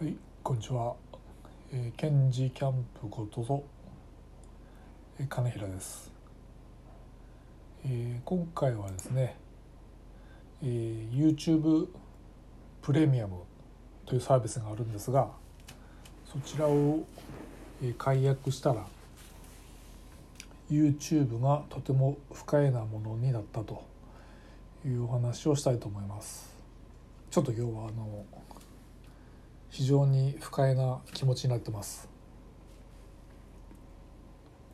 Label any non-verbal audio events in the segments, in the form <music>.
はい、こんにちは。えー、ケンジキャンプことぞ、えー、金平です、えー。今回はですね、えー、YouTube プレミアムというサービスがあるんですが、そちらを、えー、解約したら YouTube がとても不快なものになったというお話をしたいと思います。ちょっと今日はあの非常に不快な気持ちになってます。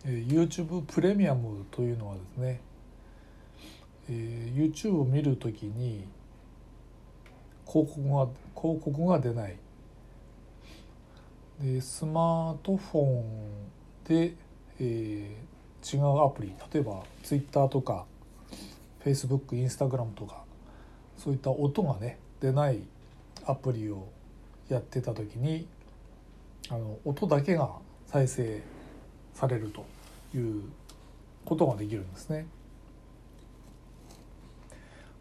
YouTube プレミアムというのはですね、えー、YouTube を見るときに広告が広告が出ないでスマートフォンで、えー、違うアプリ例えば Twitter とか Facebook、Instagram とかそういった音がね出ないアプリをやってた時にあの音だけが再生されるということができるんですね。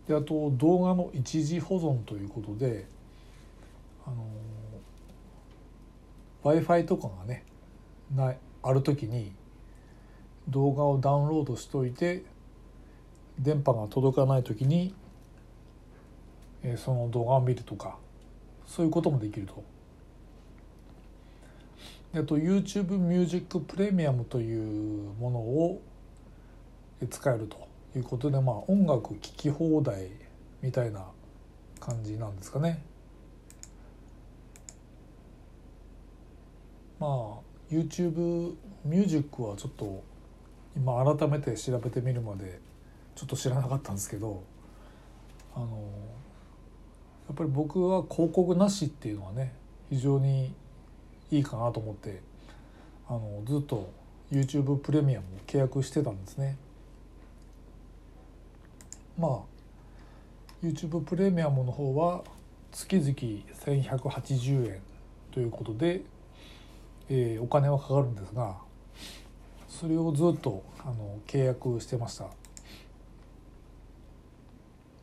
であと動画の一時保存ということであの w i f i とかがねないある時に動画をダウンロードしといて電波が届かない時にえその動画を見るとかそういうこともできると。あと YouTube ミュージックプレミアムというものを使えるということで、まあ、音楽聴き放題みたいな感じなんですかね。まあ YouTube ミュージックはちょっと今改めて調べてみるまでちょっと知らなかったんですけどあのやっぱり僕は広告なしっていうのはね非常にいいかなと思ってあのずっと YouTube プレミアムを契約してたんですね。まあ YouTube プレミアムの方は月々1180円ということで、えー、お金はかかるんですがそれをずっとあの契約してました。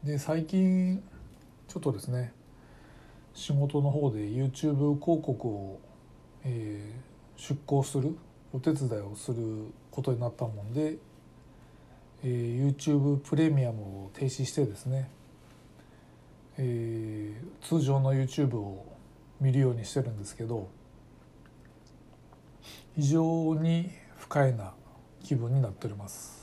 で最近ちょっとですね仕事の方で YouTube 広告を、えー、出稿するお手伝いをすることになったもんで、えー、YouTube プレミアムを停止してですね、えー、通常の YouTube を見るようにしてるんですけど非常に不快な気分になっております。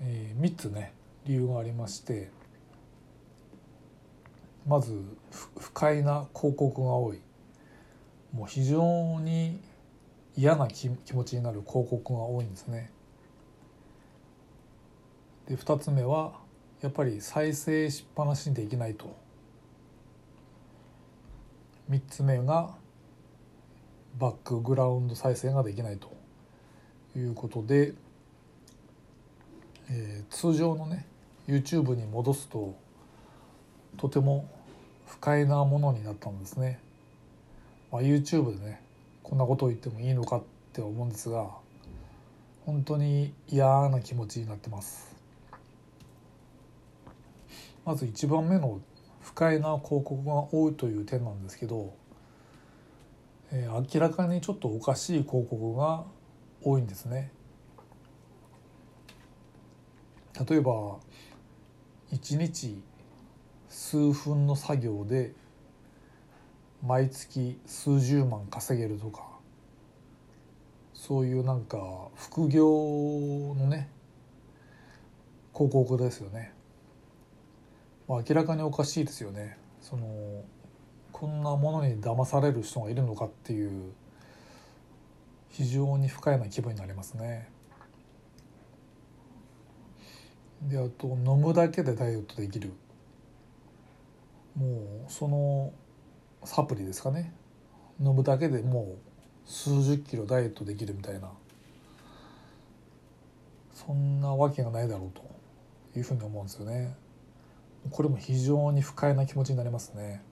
えー、3つね理由がありましてまず不快な広告が多いもう非常に嫌な気持ちになる広告が多いんですね。で2つ目はやっぱり再生しっぱなしにできないと。3つ目がバックグラウンド再生ができないということで、えー、通常のね YouTube に戻すととても不快なものになったんですね。まあ、YouTube でねこんなことを言ってもいいのかって思うんですが本当に嫌な気持ちになってます。まず1番目の不快な広告が多いという点なんですけど、えー、明らかにちょっとおかしい広告が多いんですね。例えば1日数分の作業で毎月数十万稼げるとかそういうなんか副業のね広告ですよね。まあ、明らかにおかしいですよね。そのこんなものに騙される人がいるのかっていう非常に不快な気分になりますね。であと飲むだけでダイエットできるもうそのサプリですかね。飲むだけでもう数十キロダイエットできるみたいな。そんなわけがないだろうというふうに思うんですよね。これも非常に不快な気持ちになりますね。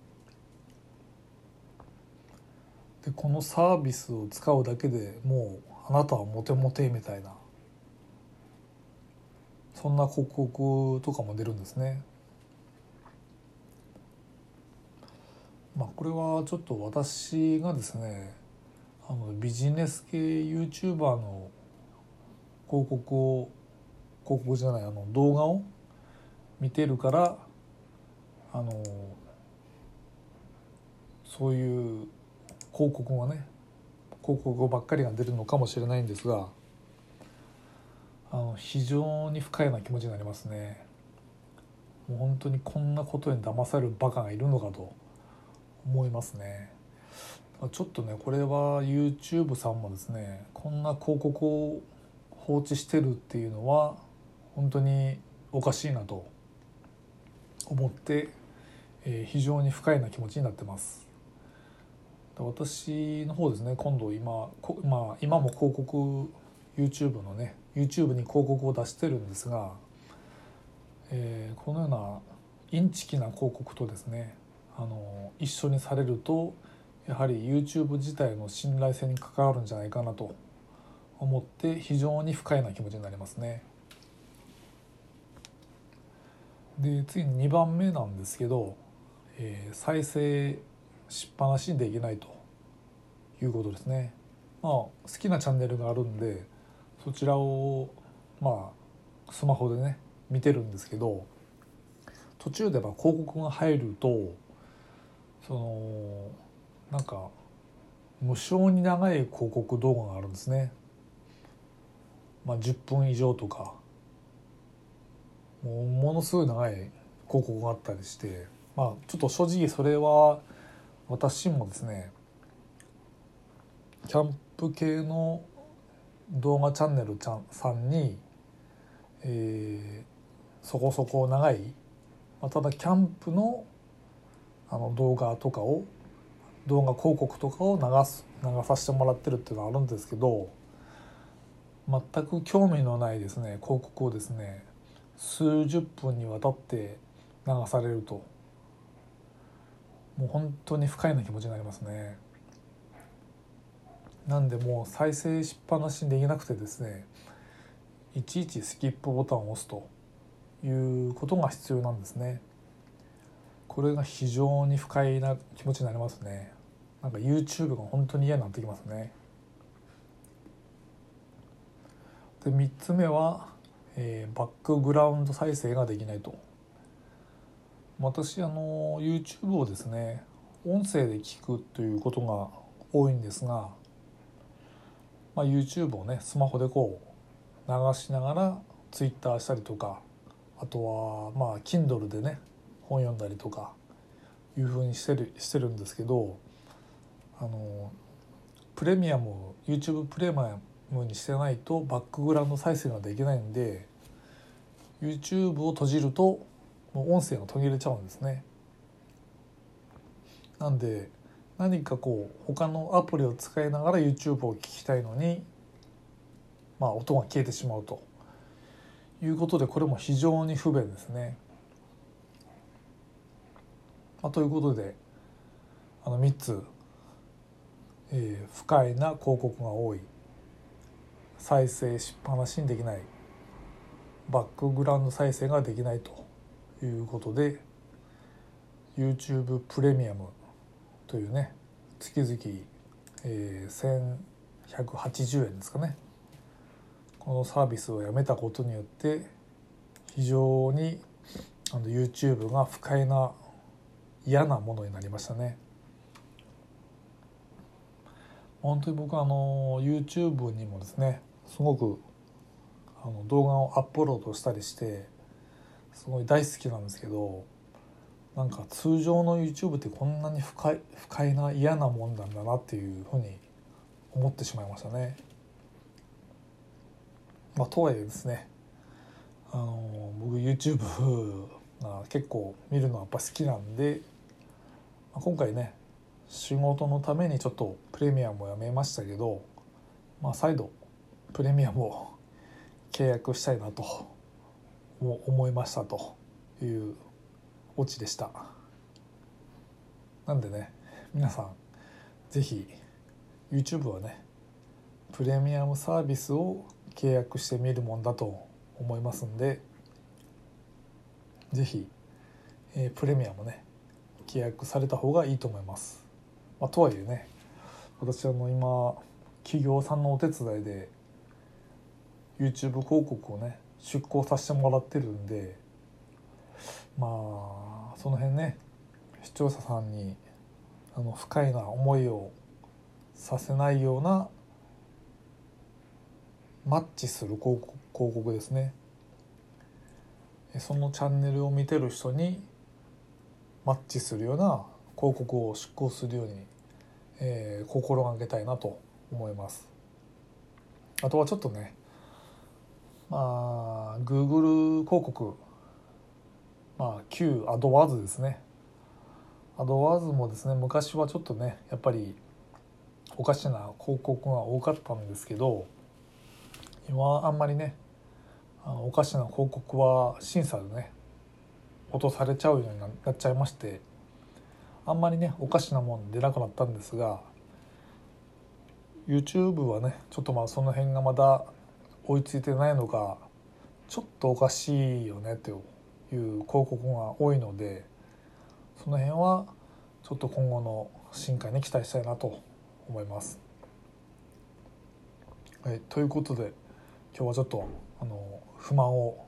でこのサービスを使うだけでもうあなたはモテモテみたいな。そんな広告とかも出るんですね。まあこれはちょっと私がですねあのビジネス系 YouTuber の広告を広告じゃないあの動画を見てるからあのそういう広告がね広告ばっかりが出るのかもしれないんですがあの非常に不快な気持ちになりますね。もう本当にこんなことに騙されるバカがいるのかと。思いますね。ちょっとねこれは YouTube さんもですねこんな広告を放置してるっていうのは本当におかしいなと思って、えー、非常に不快な気持ちになってます。私の方ですね今度今こまあ、今も広告 YouTube のね YouTube に広告を出してるんですが、えー、このようなインチキな広告とですねあの一緒にされるとやはり YouTube 自体の信頼性に関わるんじゃないかなと思って非常に不快な気持ちになりますね。で次に2番目なんですけど、えー、再生しっぱなしにできないということですね。まあ好きなチャンネルがあるんでそちらをまあスマホでね見てるんですけど途中でま広告が入るとそのなんか無償に長い広告動画があるんですね。まあ、10分以上とかもうものすごい長い広告があったりしてまあちょっと正直それは私もですねキャンプ系の動画チャンネルちゃんさんに、えー、そこそこ長い、まあ、ただキャンプのあの動画とかを動画広告とかを流す流させてもらってるっていうのはあるんですけど全く興味のないですね広告をですね数十分にわたって流されるともう本当に不快な気持ちになりますね。なんでもう再生しっぱなしにできなくてですねいちいちスキップボタンを押すということが必要なんですねこれが非常に不快な気持ちになりますね。なんか YouTube が本当に嫌になってきますね。で3つ目は、えー、バックグラウンド再生ができないと。私あの YouTube をですね音声で聞くということが多いんですがまあ、YouTube をねスマホでこう流しながら Twitter したりとかあとはまあ Kindle でね本読んだりとかいうふうにしてるしてるんですけどあのプレミアム YouTube プレミアムにしてないとバックグラウンド再生ができないんで YouTube を閉じるともう音声が途切れちゃうんですね。なんで何かこう他のアプリを使いながら YouTube を聞きたいのに、まあ、音が消えてしまうということでこれも非常に不便ですね。まあ、ということであの3つ、えー、不快な広告が多い再生しっぱなしにできないバックグラウンド再生ができないということで YouTube プレミアムというね月々、えー、1180円ですかね。このサービスをやめたことによって非常にあの YouTube が不快な嫌なものになりましたね。本当に僕はあの YouTube にもですねすごくあの動画をアップロードしたりしてすごい大好きなんですけどなんか通常の YouTube ってこんなに不快不快な嫌なもんなんだなっていうふうに思ってしまいましたね。まあ、とはいえですねあの僕 YouTube が結構見るのはやっぱ好きなんで、今回ね仕事のためにちょっとプレミアムをやめましたけど、まあ、再度プレミアムを <laughs> 契約したいなと思いましたというオチでした。なんでね皆さん是非 YouTube はねプレミアムサービスを契約してみるもんだと思いますんで是非、えー、プレミアムね契約された方がいいと思います。まあ、とはいえね私あの今企業さんのお手伝いで YouTube 広告をね出稿させてもらってるんでまあその辺ね視聴者さんにあの不快な思いをさせないようなマッチする広告ですねそのチャンネルを見てる人にマッチするような広告を出稿するように、えー、心がけたいなと思います。あとはちょっとねまあ Google 広告まあ旧アドワーズですね。アドワーズもですね昔はちょっとねやっぱりおかしな広告が多かったんですけど今あんまりねあのおかしな広告は審査でね落とされちゃうようになっちゃいましてあんまりねおかしなもん出なくなったんですが YouTube はねちょっとまあその辺がまだ追いついてないのかちょっとおかしいよねという広告が多いのでその辺はちょっと今後の進化に期待したいなと思います。はい、ということで今日はちょっとあの不満を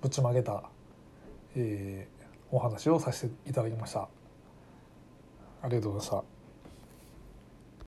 ぶちまけた、えー、お話をさせていただきました。ありがとうございました。